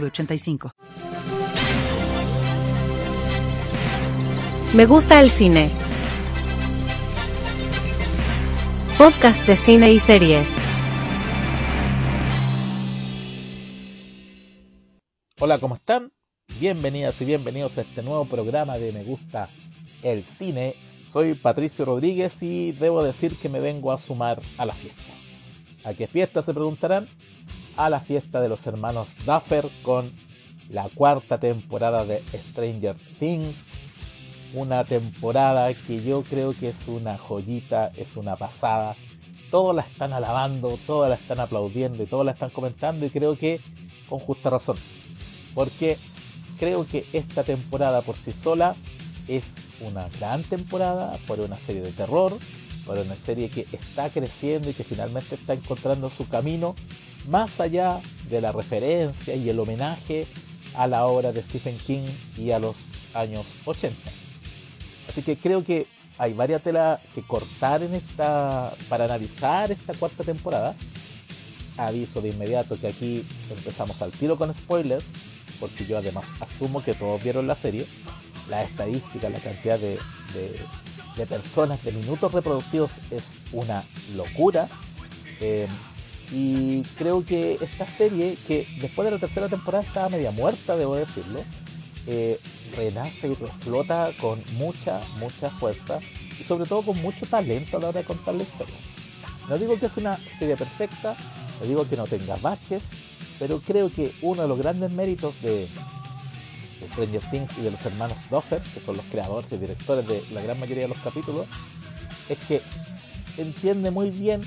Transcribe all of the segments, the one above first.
906985. Me gusta el cine. Podcast de cine y series. Hola, ¿cómo están? Bienvenidas y bienvenidos a este nuevo programa de Me gusta el cine. Soy Patricio Rodríguez y debo decir que me vengo a sumar a la fiesta. ¿A qué fiesta se preguntarán? A la fiesta de los hermanos Duffer con la cuarta temporada de Stranger Things. Una temporada que yo creo que es una joyita, es una pasada. Todos la están alabando, todos la están aplaudiendo y todos la están comentando y creo que con justa razón. Porque creo que esta temporada por sí sola es una gran temporada por una serie de terror, por una serie que está creciendo y que finalmente está encontrando su camino más allá de la referencia y el homenaje a la obra de Stephen King y a los años 80. Así que creo que hay varias telas que cortar en esta para analizar esta cuarta temporada. Aviso de inmediato que aquí empezamos al tiro con spoilers, porque yo además asumo que todos vieron la serie. La estadística, la cantidad de, de personas, de minutos reproducidos es una locura. Eh, y creo que esta serie, que después de la tercera temporada estaba media muerta, debo decirlo, eh, renace y reflota con mucha, mucha fuerza y sobre todo con mucho talento a la hora de contar la historia. No digo que es una serie perfecta, no digo que no tenga baches, pero creo que uno de los grandes méritos de, de Stranger Things y de los hermanos Duffer, que son los creadores y directores de la gran mayoría de los capítulos, es que entiende muy bien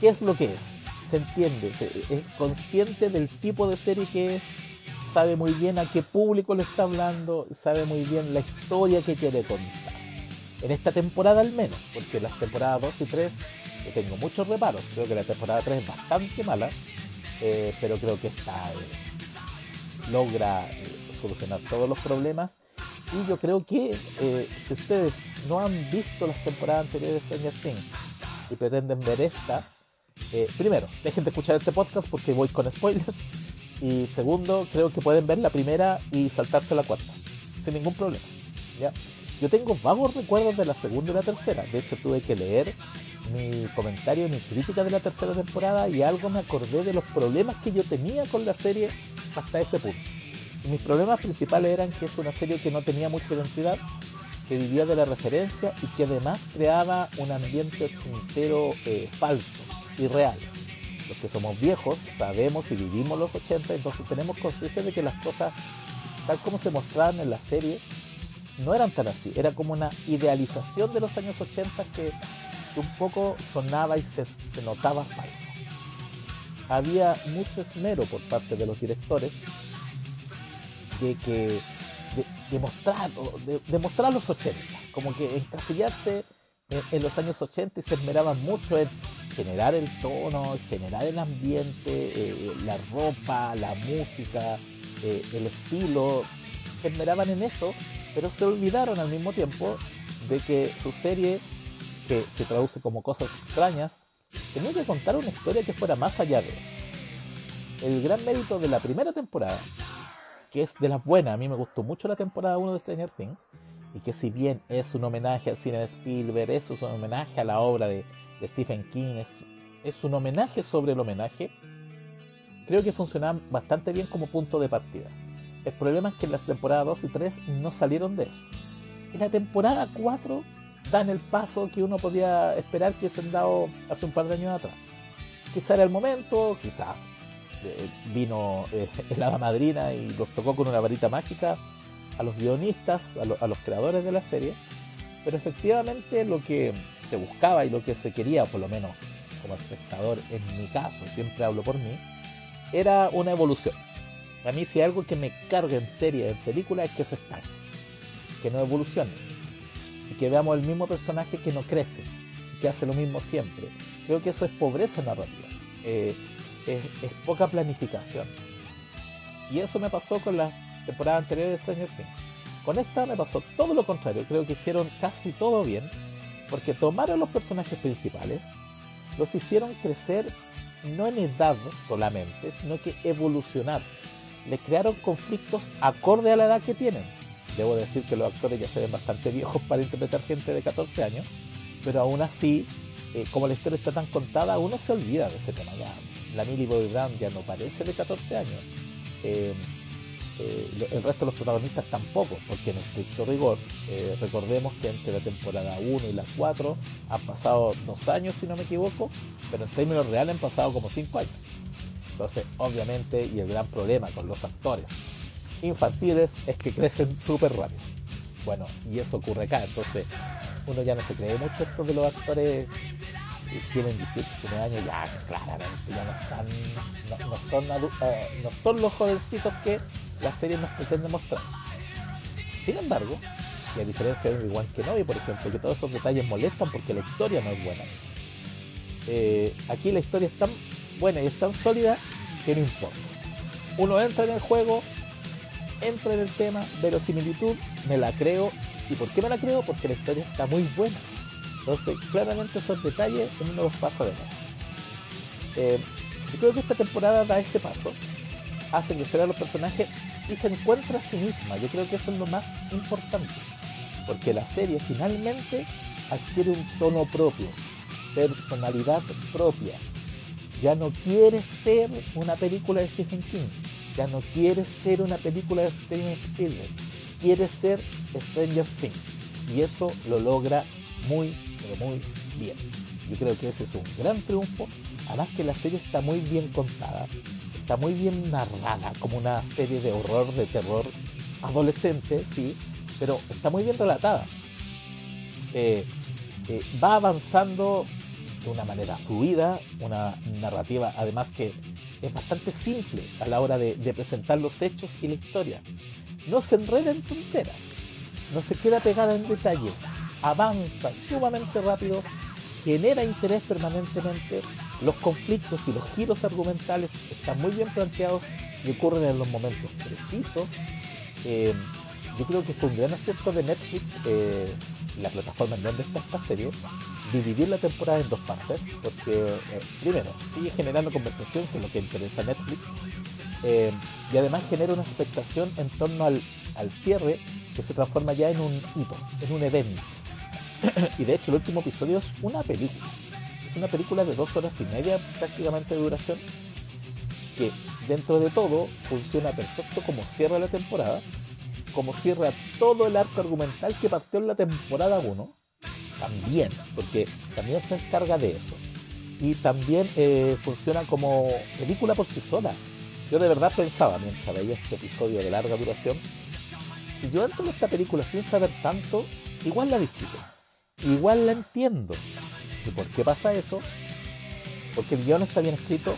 qué es lo que es se entiende, es consciente del tipo de serie que es, sabe muy bien a qué público le está hablando, sabe muy bien la historia que quiere contar. En esta temporada al menos, porque las temporadas 2 y 3 tengo muchos reparos. Creo que la temporada 3 es bastante mala, eh, pero creo que esta eh, logra eh, solucionar todos los problemas. Y yo creo que eh, si ustedes no han visto las temporadas anteriores de Stranger Things y pretenden ver esta, eh, primero, dejen de escuchar este podcast porque voy con spoilers. Y segundo, creo que pueden ver la primera y saltarse la cuarta, sin ningún problema. ¿ya? Yo tengo vagos recuerdos de la segunda y la tercera. De hecho, tuve que leer mi comentario, mi crítica de la tercera temporada y algo me acordé de los problemas que yo tenía con la serie hasta ese punto. Mis problemas principales eran que es una serie que no tenía mucha identidad, que vivía de la referencia y que además creaba un ambiente ochentero eh, falso irreal. Los que somos viejos sabemos y vivimos los 80, entonces tenemos conciencia de que las cosas, tal como se mostraban en la serie, no eran tan así. Era como una idealización de los años 80 que, un poco sonaba y se, se notaba falso. Había mucho esmero por parte de los directores de que de, los 80, como que encasillarse en, los años 80 y se esmeraban mucho en generar el tono, generar el ambiente, eh, la ropa, la música, eh, el estilo, se esmeraban en eso, pero se olvidaron al mismo tiempo de que su serie, que se traduce como cosas extrañas, tenía que contar una historia que fuera más allá de eso. El gran mérito de la primera temporada, que es de las buenas, a mí me gustó mucho la temporada 1 de Stranger Things, y que si bien es un homenaje al cine de Spielberg, es un homenaje a la obra de, Stephen King, es, es, un homenaje sobre el homenaje, creo que funcionaba bastante bien como punto de partida. El problema es que las temporadas 2 y 3 no salieron de eso. En la temporada 4 dan el paso que uno podía esperar que hubiesen dado hace un par de años atrás. Quizá era el momento, quizá eh, vino eh, el hada madrina y los tocó con una varita mágica a los guionistas, a, los creadores de la serie, pero efectivamente lo que se buscaba y lo que se quería, por lo menos como espectador, en mi caso, siempre hablo por mí, era una evolución. A mí si hay algo que me carga en serie, en película, es que se estanque, que no evolucione. Y que veamos el mismo personaje que no crece, que hace lo mismo siempre. Creo que eso es pobreza narrativa. Eh, es, poca planificación. Y eso me pasó con la temporada anterior de Stranger Things. Con esta me pasó todo lo contrario. Creo que hicieron casi todo bien. Porque tomaron los personajes principales, los hicieron crecer no en edad solamente, sino que evolucionar. Le crearon conflictos acorde a la edad que tienen. Debo decir que los actores ya se ven bastante viejos para interpretar gente de 14 años, pero aún así, eh, como la historia está tan contada, uno se olvida de ese tema. Ya, la Millie Bobby Brown ya no parece de 14 años. Eh, eh, el resto de los protagonistas tampoco, porque en estricto rigor, eh, recordemos que entre la temporada 1 y la 4 han pasado dos años, si no me equivoco, pero en términos reales han pasado como 5 años. Entonces, obviamente, y el gran problema con los actores infantiles es que crecen súper rápido. Bueno, y eso ocurre acá, entonces uno ya no se cree mucho esto de los actores tienen 18, 19 años, ya claramente ya no están, no, son, eh, no son los jovencitos que la serie nos pretende mostrar. Sin embargo, y a diferencia de que Novi, por ejemplo, que todos esos detalles molestan porque la historia no es buena. Eh, aquí la historia es tan buena y es tan sólida que no importa. Uno entra en el juego, entra en el tema, verosimilitud, me la creo. ¿Y por qué me la creo? Porque la historia está muy buena. Entonces, claramente esos detalles uno los pasa de. Eh, yo creo que esta temporada da ese paso, hace que a los personajes y se encuentra a sí misma. Yo creo que eso es lo más importante, porque la serie finalmente adquiere un tono propio, personalidad propia. Ya no quiere ser una película de Stephen King, ya no quiere ser una película de Steven Spielberg, quiere ser Stranger Things. Y eso lo logra muy muy bien. Yo creo que ese es un gran triunfo. Además que la serie está muy bien contada, está muy bien narrada, como una serie de horror, de terror adolescente, sí, pero está muy bien relatada. Eh, eh, va avanzando de una manera fluida, una narrativa además que es bastante simple a la hora de, de presentar los hechos y la historia. No se enreda en tonteras, no se queda pegada en detalles, avanza sumamente rápido, genera interés permanentemente, los conflictos y los giros argumentales están muy bien planteados y ocurren en los momentos precisos. Eh, yo creo que fue un gran acierto de Netflix, eh, la plataforma en donde está esta serie, dividir la temporada en dos partes, porque eh, primero sigue generando conversación, que es lo que interesa a Netflix, y además genera una expectación en torno al, al cierre que se transforma ya en un hito, en un evento. y de hecho el último episodio es una película. Es una película de dos horas y media prácticamente de duración que dentro de todo funciona perfecto como cierra la temporada, como cierra todo el arco argumental que partió en la temporada 1, también, porque también se encarga de eso. Y también eh, funciona como película por sí sola. Yo de verdad pensaba mientras veía este episodio de larga duración, si yo entro en esta película sin saber tanto, igual la disfruto igual la entiendo. ¿Y por qué pasa eso? Porque el guion está bien escrito,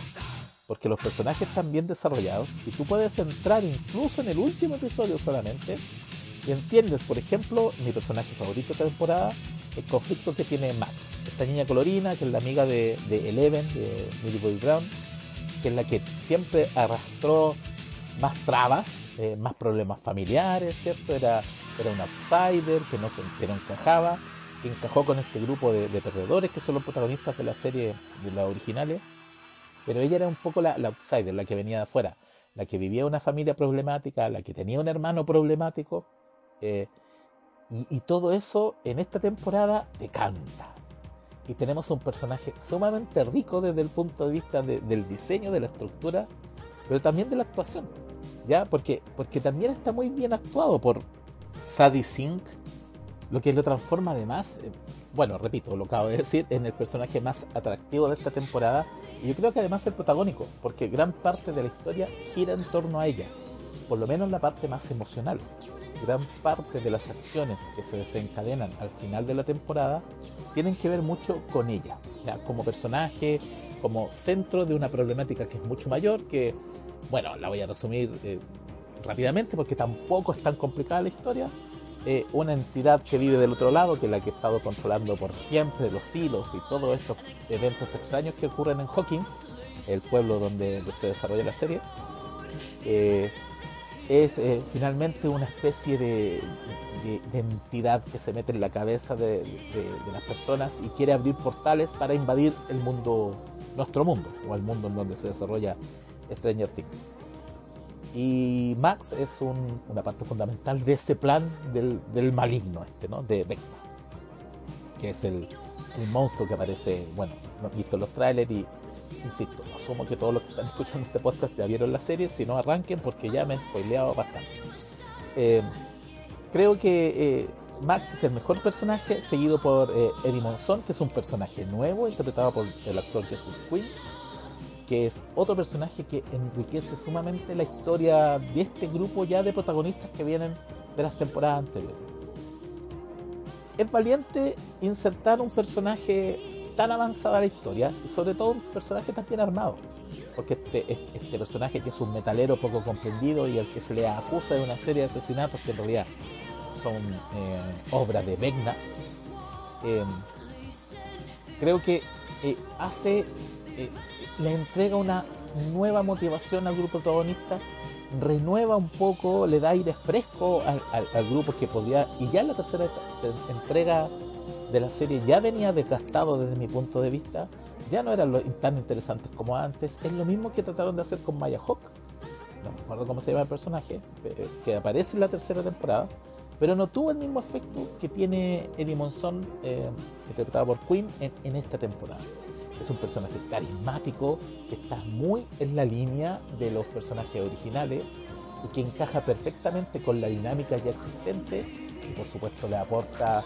porque los personajes están bien desarrollados y tú puedes entrar incluso en el último episodio solamente y entiendes, por ejemplo, mi personaje favorito de temporada, el conflicto que tiene Max, esta niña colorina que es la amiga de, Eleven, de Millie Bobby Brown, que es la que siempre arrastró más trabas, eh, más problemas familiares, ¿cierto? Era, era un outsider que no, se, que no encajaba encajó con este grupo de, perdedores que son los protagonistas de la serie de las originales. Pero ella era un poco la, outsider, la que venía de afuera, la que vivía una familia problemática, la que tenía un hermano problemático. Eh, y, todo eso en esta temporada decanta. Y tenemos un personaje sumamente rico desde el punto de vista del diseño, de la estructura, pero también de la actuación. ¿Ya? Porque, porque también está muy bien actuado por Sadie Sink, lo que lo transforma además, eh, bueno, repito, lo acabo de decir, en el personaje más atractivo de esta temporada y yo creo que además el protagónico, porque gran parte de la historia gira en torno a ella, por lo menos la parte más emocional. Gran parte de las acciones que se desencadenan al final de la temporada tienen que ver mucho con ella, como personaje, como centro de una problemática que es mucho mayor, que bueno, la voy a resumir eh, rápidamente porque tampoco es tan complicada la historia. Eh, una entidad que vive del otro lado, que es la que ha estado controlando por siempre los hilos y todos estos eventos extraños que ocurren en Hawkins, el pueblo donde, se desarrolla la serie, eh, es finalmente una especie de, entidad que se mete en la cabeza de, las personas y quiere abrir portales para invadir el mundo, nuestro mundo, o el mundo en donde se desarrolla Stranger Things. Y Max es una parte fundamental de ese plan del, maligno este, ¿no? De Vecna. Que es el, monstruo que aparece, bueno, visto en los trailers y insisto, asumo que todos los que están escuchando este podcast ya vieron la serie, si no arranquen porque ya me he spoileado bastante. Eh, creo que eh, Max es el mejor personaje, seguido por eh, Eddie Monson, que es un personaje nuevo, interpretado por el actor Jesus Quinn que es otro personaje que enriquece sumamente la historia de este grupo ya de protagonistas que vienen de las temporadas anteriores. Es valiente insertar un personaje tan avanzado a la historia y sobre todo un personaje tan bien armado, porque este, este personaje que es un metalero poco comprendido y al que se le acusa de una serie de asesinatos que en realidad son eh, obras de Vegna, eh, creo que eh, hace le entrega una nueva motivación al grupo protagonista, renueva un poco, le da aire fresco al, grupo que podría, y ya la tercera entrega de la serie ya venía desgastado desde mi punto de vista, ya no eran tan interesantes como antes, es lo mismo que trataron de hacer con Maya Hawk, no me acuerdo cómo se llama el personaje, que aparece en la tercera temporada, pero no tuvo el mismo efecto que tiene Eddie Monson, eh, interpretado por Queen, en esta temporada. Es un personaje carismático que está muy en la línea de los personajes originales y que encaja perfectamente con la dinámica ya existente y por supuesto le aporta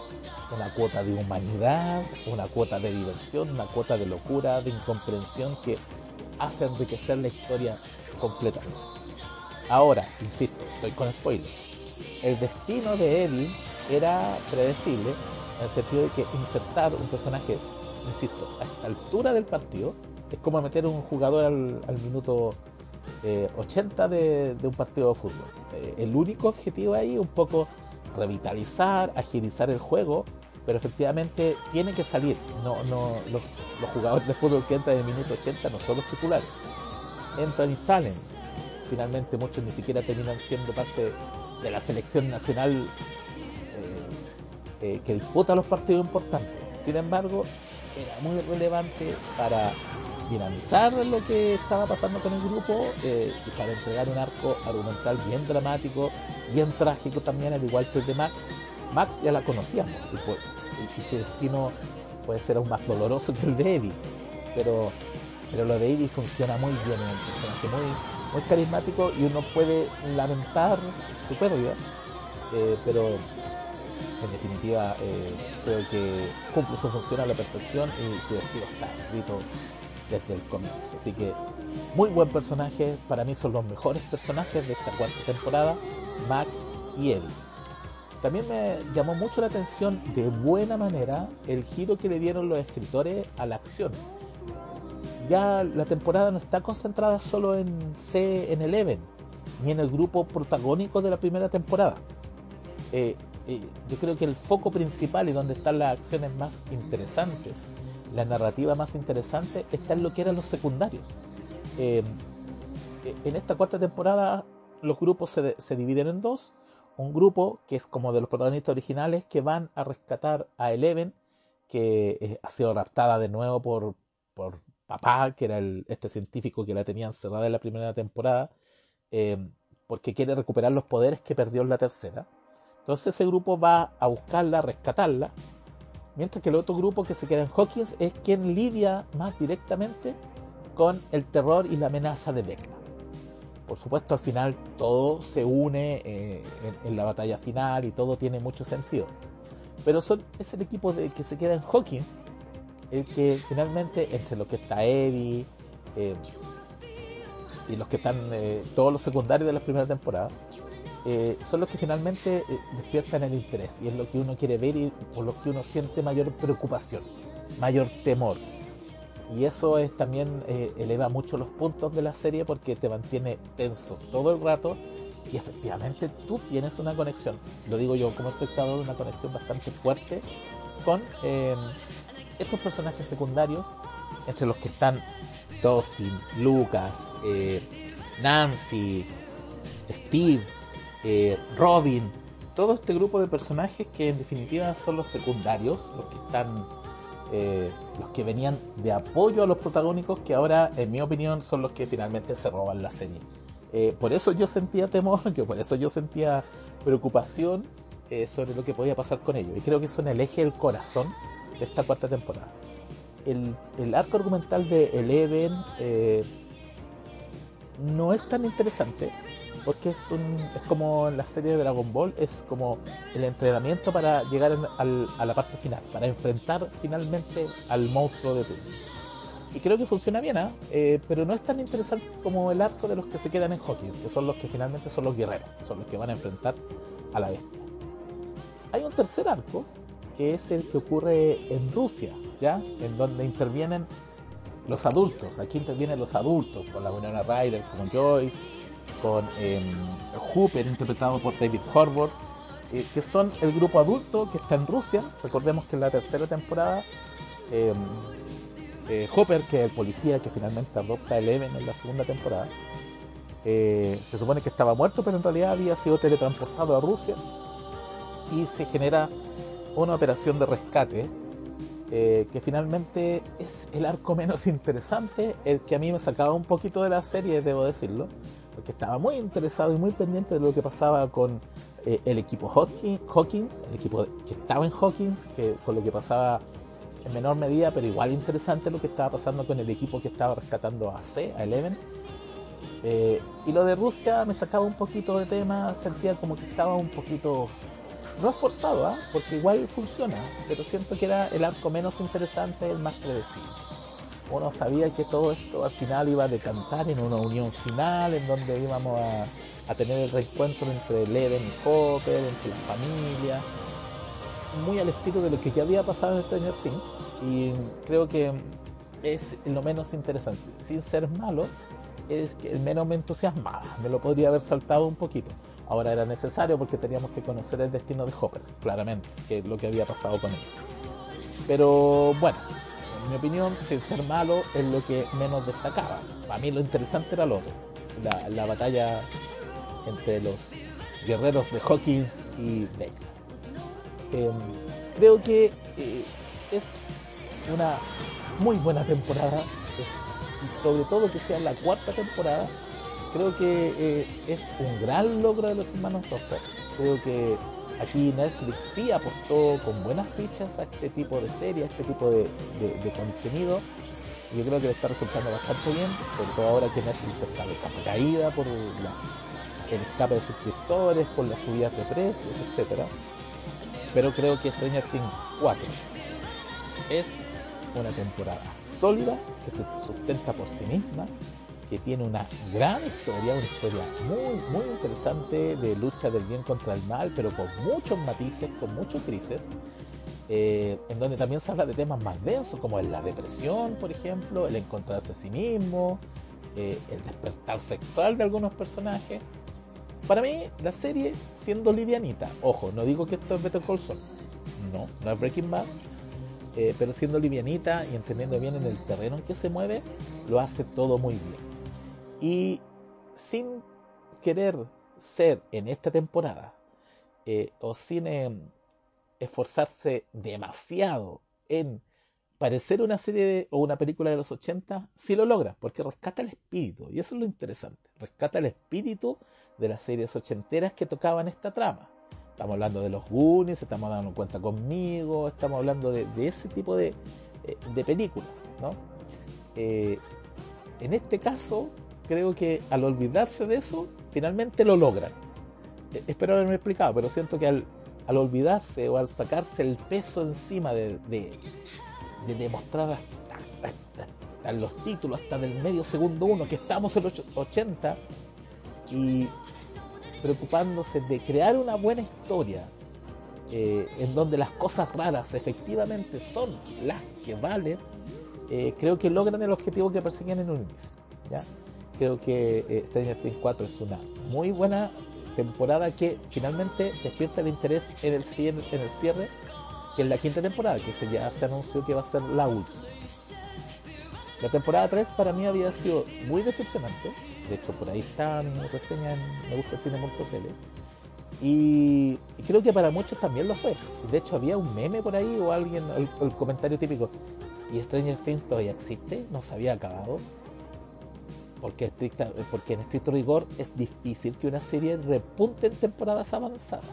una cuota de humanidad, una cuota de diversión, una cuota de locura, de incomprensión que hace enriquecer la historia completamente. Ahora, insisto, estoy con spoilers. El destino de Eddie era predecible en el sentido de que insertar un personaje insisto, a esta altura del partido, es como meter un jugador al, minuto 80 eh, de, un partido de fútbol. Eh, el único objetivo ahí es un poco revitalizar, agilizar el juego, pero efectivamente tiene que salir. No, no, los, jugadores de fútbol que entran en el minuto 80 no son los titulares. Entran y salen. Finalmente muchos ni siquiera terminan siendo parte de la selección nacional eh, que disputa los partidos importantes. Sin embargo, era muy relevante para dinamizar lo que estaba pasando con el grupo eh, y para entregar un arco argumental bien dramático, bien trágico también, al igual que el de Max. Max ya la conocíamos y, su destino puede ser aún más doloroso que el de Eddie, pero, pero lo de Eddie funciona muy bien, es un personaje muy, muy carismático y uno puede lamentar su pérdida, eh, pero en definitiva eh, creo que cumple su función a la perfección y su destino está escrito desde el comienzo. Así que muy buen personaje, para mí son los mejores personajes de esta cuarta temporada, Max y Eddie. También me llamó mucho la atención de buena manera el giro que le dieron los escritores a la acción. Ya la temporada no está concentrada solo en C en Eleven, ni en el grupo protagónico de la primera temporada. Eh, yo creo que el foco principal y donde están las acciones más interesantes, la narrativa más interesante, está en lo que eran los secundarios. Eh, en esta cuarta temporada los grupos se, dividen en dos. Un grupo que es como de los protagonistas originales que van a rescatar a Eleven, que eh, ha sido raptada de nuevo por, por papá, que era este científico que la tenía encerrada en la primera temporada, eh, porque quiere recuperar los poderes que perdió en la tercera. Entonces ese grupo va a buscarla, a rescatarla, mientras que el otro grupo que se queda en Hawkins es quien lidia más directamente con el terror y la amenaza de Vecna. Por supuesto, al final todo se une eh, en, la batalla final y todo tiene mucho sentido. Pero es el equipo de, que se queda en Hawkins el que finalmente, entre los que está Eddie eh, y los que están eh, todos los secundarios de la primera temporada, eh, son los que finalmente eh, despiertan el interés y es lo que uno quiere ver y por lo que uno siente mayor preocupación, mayor temor. y eso es también eh, eleva mucho los puntos de la serie porque te mantiene tenso todo el rato y efectivamente tú tienes una conexión, lo digo yo como espectador, una conexión bastante fuerte con eh, estos personajes secundarios, entre los que están Dustin, Lucas, Nancy, Steve, Robin, todo este grupo de personajes que en definitiva son los secundarios, los que están eh, los que venían de apoyo a los protagónicos, que ahora, en mi opinión, son los que finalmente se roban la serie. Eh, por eso yo sentía temor, que por eso yo sentía preocupación eh, sobre lo que podía pasar con ellos. Y creo que son el eje del corazón de esta cuarta temporada. El, el arco argumental de Eleven no es tan interesante porque es un es como en la serie de Dragon Ball es como el entrenamiento para llegar a la parte final para enfrentar finalmente al monstruo de turno y creo que funciona bien ¿ah? ¿eh? pero no es tan interesante como el arco de los que se quedan en hockey que son los que finalmente son los guerreros son los que van a enfrentar a la bestia hay un tercer arco que es el que ocurre en Rusia ya en donde intervienen los adultos aquí intervienen los adultos con la Winona Ryder como Joyce con eh, Hooper, interpretado por David Horvath, eh, que son el grupo adulto que está en Rusia. Recordemos que en la tercera temporada, em, eh, Hooper, que es el policía que finalmente adopta a Eleven en la segunda temporada, eh, se supone que estaba muerto, pero en realidad había sido teletransportado a Rusia y se genera una operación de rescate que finalmente es el arco menos interesante, el que a mí me sacaba un poquito de la serie, debo decirlo, porque estaba muy interesado y muy pendiente de lo que pasaba con eh, el equipo Hawkins, el equipo que estaba en Hawkins, que, con lo que pasaba en menor medida, pero igual interesante lo que estaba pasando con el equipo que estaba rescatando a C, a Eleven. Eh, y lo de Rusia me sacaba un poquito de tema, sentía como que estaba un poquito, no forzado, ¿ah? porque igual funciona, pero siento que era el arco menos interesante, el más predecible uno sabía que todo esto al final iba a decantar en una unión final, en donde íbamos a, tener el reencuentro entre Leven y Hopper, entre la familia, muy al estilo de lo que ya había pasado en Stranger Things, y creo que es lo menos interesante. Sin ser malo, es que el menos me entusiasmaba, me lo podría haber saltado un poquito. Ahora era necesario porque teníamos que conocer el destino de Hopper, claramente, que es lo que había pasado con él. Pero bueno, en mi opinión, sin ser malo, es lo que menos destacaba. Para mí lo interesante era lo otro, la, batalla entre los guerreros de Hawkins y Baker. Em, creo que eh, es una muy buena temporada, y sobre todo que sea la cuarta temporada, creo que eh, es un gran logro de los hermanos Rosser. Creo que Aquí Netflix sí apostó con buenas fichas a este tipo de serie, a este tipo de, contenido. Yo creo que le está resultando bastante bien, sobre todo ahora que Netflix está de capa caída por el escape de suscriptores, por las subidas de precios, etc. Pero creo que Stranger Things 4 es una temporada sólida que se sustenta por sí misma que tiene una gran historia, una historia muy, muy interesante de lucha del bien contra el mal, pero con muchos matices, con muchos crisis, eh, en donde también se habla de temas más densos, como la depresión, por ejemplo, el encontrarse a sí mismo, eh, el despertar sexual de algunos personajes. Para mí, la serie, siendo livianita, ojo, no digo que esto es Better Call Saul, no, no es Breaking Bad, eh, pero siendo livianita y entendiendo bien en el terreno en que se mueve, lo hace todo muy bien. Y sin querer ser en esta temporada eh, o sin em, esforzarse demasiado en parecer una serie o una película de los 80, sí lo logra, porque rescata el espíritu, y eso es lo interesante, rescata el espíritu de las series ochenteras que tocaban esta trama. Estamos hablando de los Goonies, estamos dando cuenta conmigo, estamos hablando de, ese tipo de, eh, de películas, ¿no? Eh, en este caso, creo que al olvidarse de eso, finalmente lo logran. E, espero haberme explicado, pero siento que al, olvidarse o al sacarse el peso encima de, de, demostrar hasta, los títulos, hasta del medio segundo uno, que estamos en los 80, y preocupándose de crear una buena historia, eh, en donde las cosas raras efectivamente son las que valen, eh, creo que logran el objetivo que persiguen en un inicio. ¿ya? Creo que eh, Stranger Things 4 es una muy buena temporada que finalmente despierta el interés en el, en el cierre, que es la quinta temporada, que se ya se anunció que va a ser la última. La temporada 3 para mí había sido muy decepcionante. De hecho, por ahí está mi reseña en Me gusta el cine.cl. Y creo que para muchos también lo fue. De hecho, había un meme por ahí o alguien, el, el comentario típico. ¿Y Stranger Things todavía existe? ¿No se había acabado? Porque, en estricto rigor es difícil que una serie repunte en temporadas avanzadas.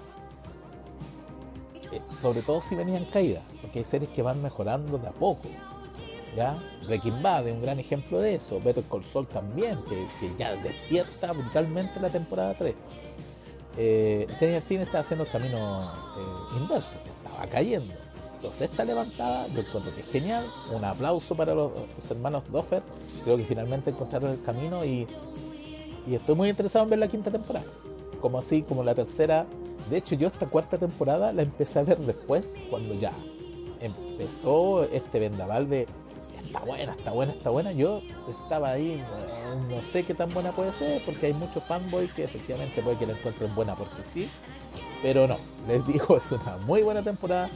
Eh, sobre todo si venían caídas, porque hay series que van mejorando de a poco. ¿ya? Breaking Bad es un gran ejemplo de eso. Better Call Saul también, que, que ya despierta brutalmente la temporada 3. Eh, Stranger Things está haciendo el camino eh, inverso, estaba cayendo entonces esta levantada yo encuentro que es genial. Un aplauso para los, hermanos Doffer. Creo que finalmente encontraron el camino y, y, estoy muy interesado en ver la quinta temporada. Como así, como la tercera. De hecho, yo esta cuarta temporada la empecé a ver después, cuando ya empezó este vendaval de está buena, está buena, está buena. Yo estaba ahí, no sé qué tan buena puede ser, porque hay muchos fanboys que efectivamente puede que la encuentren buena porque sí. Pero no, les digo, es una muy buena temporada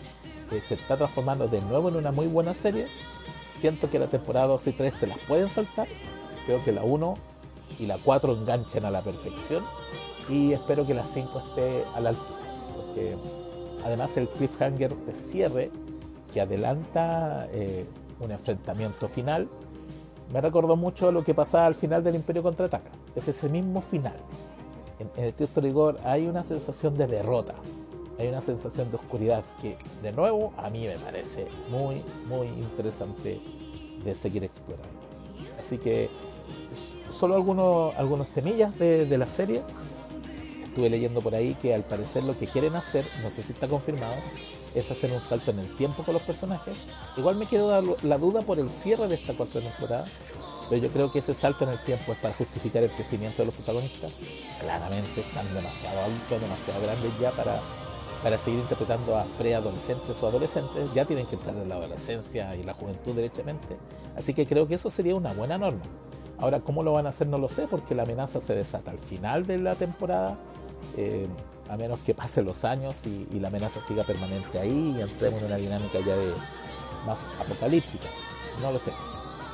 se está transformando de nuevo en una muy buena serie. Siento que la temporada 2 y 3 se las pueden saltar. Creo que la 1 y la 4 enganchen a la perfección. Y espero que la 5 esté a la altura. Porque además el cliffhanger de cierre que adelanta eh, un enfrentamiento final me recordó mucho lo que pasaba al final del Imperio Contraataca. Es ese mismo final. En, en el texto rigor hay una sensación de derrota, hay una sensación de oscuridad que, de nuevo, a mí me parece muy, muy interesante de seguir explorando. Así que, solo algunos, algunos temillas de, la serie. Estuve leyendo por ahí que al parecer lo que quieren hacer, no sé si está confirmado, es hacer un salto en el tiempo con los personajes. Igual me quedó la duda por el cierre de esta cuarta temporada, pero yo creo que ese salto en el tiempo es para justificar el crecimiento de los protagonistas. Claramente están demasiado altos, demasiado grandes ya para para seguir interpretando a preadolescentes o adolescentes, ya tienen que entrar en la adolescencia y la juventud derechamente. Así que creo que eso sería una buena norma. Ahora, ¿cómo lo van a hacer? No lo sé, porque la amenaza se desata al final de la temporada, eh, a menos que pasen los años y, la amenaza siga permanente ahí y entremos en una dinámica ya de más apocalíptica. No lo sé.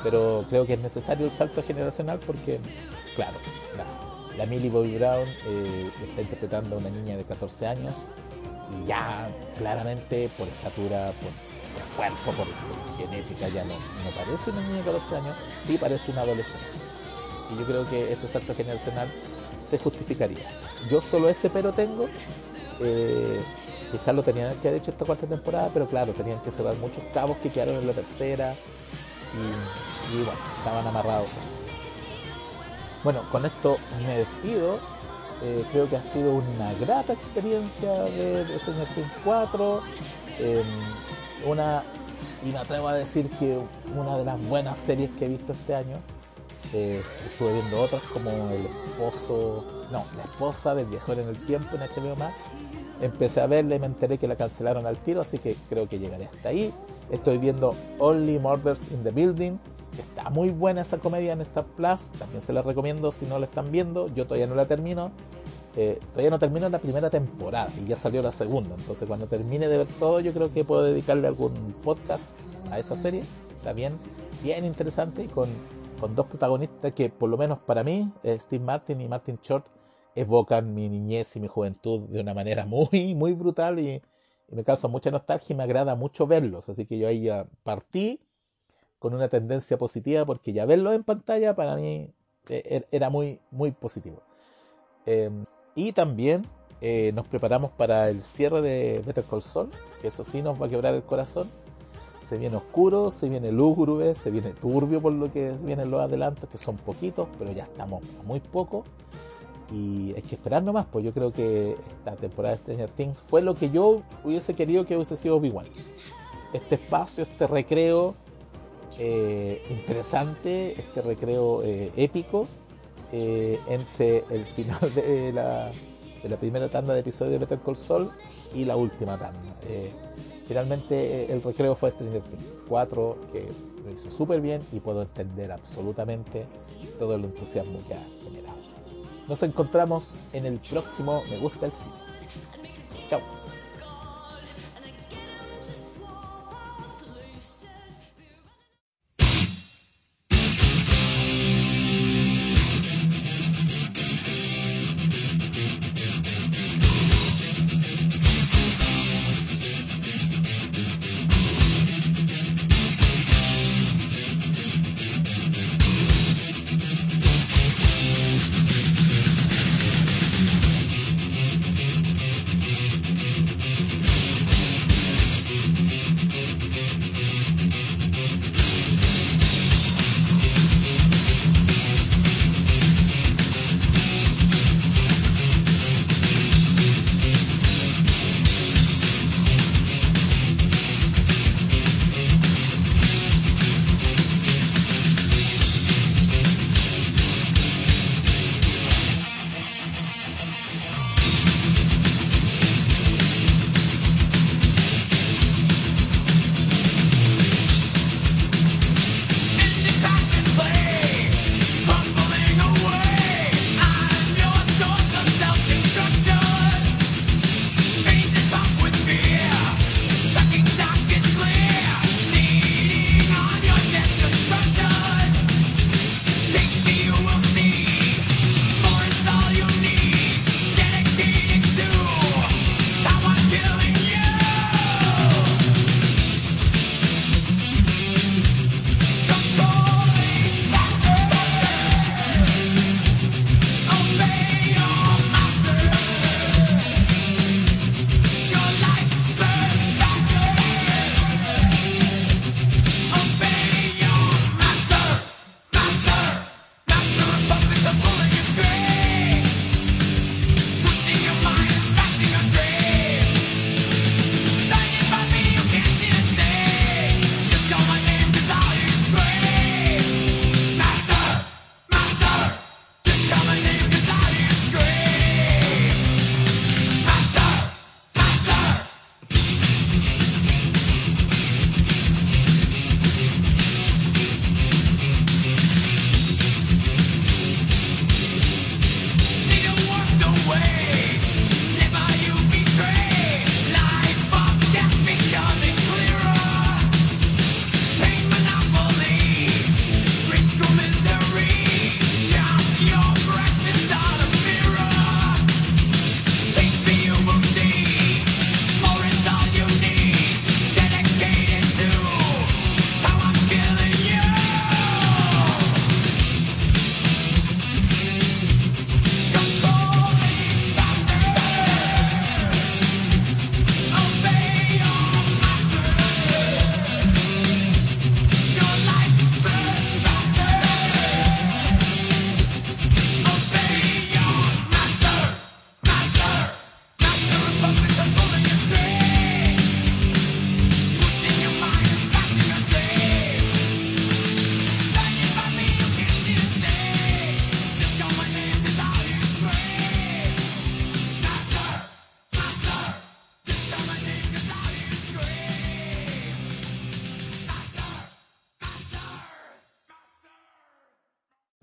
Pero creo que es necesario el salto generacional porque, claro, la, la Millie Bobby Brown eh, está interpretando a una niña de 14 años y ya claramente por estatura, por, por cuerpo, por, genética, ya no, no parece una niña de 14 años, sí parece una adolescente. Y yo creo que ese salto generacional se justificaría. Yo solo ese pero tengo. Eh, quizás lo tenían que haber hecho esta cuarta temporada, pero claro, tenían que cerrar muchos cabos que quedaron en la tercera. Y, y bueno, estaban amarrados en eso. Bueno, con esto me despido eh, creo que ha sido una grata experiencia ver Stranger Things 4. Eh, una, y me atrevo a decir que una de las buenas series que he visto este año. Eh, estuve viendo otras como El esposo, no, La esposa del viajero en el tiempo en HBO Max. Empecé a verla y me enteré que la cancelaron al tiro, así que creo que llegaré hasta ahí. Estoy viendo Only Murders in the Building, Está muy buena esa comedia en Star Plus, también se la recomiendo si no la están viendo. Yo todavía no la termino. Eh, todavía no termino la primera temporada y ya salió la segunda. Entonces, cuando termine de ver todo, yo creo que puedo dedicarle algún podcast a esa serie. Está bien, bien interesante y con, con dos protagonistas que, por lo menos para mí, eh, Steve Martin y Martin Short, evocan mi niñez y mi juventud de una manera muy, muy brutal y, y me causa mucha nostalgia y me agrada mucho verlos. Así que yo ahí ya partí con una tendencia positiva porque ya verlo en pantalla para mí eh, era muy, muy positivo. Eh, y también eh, nos preparamos para el cierre de Better Call Saul, que eso sí nos va a quebrar el corazón. Se viene oscuro, se viene lúgubre, se viene turbio por lo que vienen los adelantos, que son poquitos, pero ya estamos muy poco. Y hay que esperar nomás, pues yo creo que esta temporada de Stranger Things fue lo que yo hubiese querido que hubiese sido igual. Este espacio, este recreo, eh, interesante, este recreo eh, épico eh, entre el final de la, primera tanda de episodios de Better Call Saul y la última tanda. Eh, Finalmente el recreo fue Stranger Things 4, que lo hizo súper bien y puedo entender absolutamente todo el entusiasmo que ha generado. Nos encontramos en el próximo Me Gusta el Cine. Chao.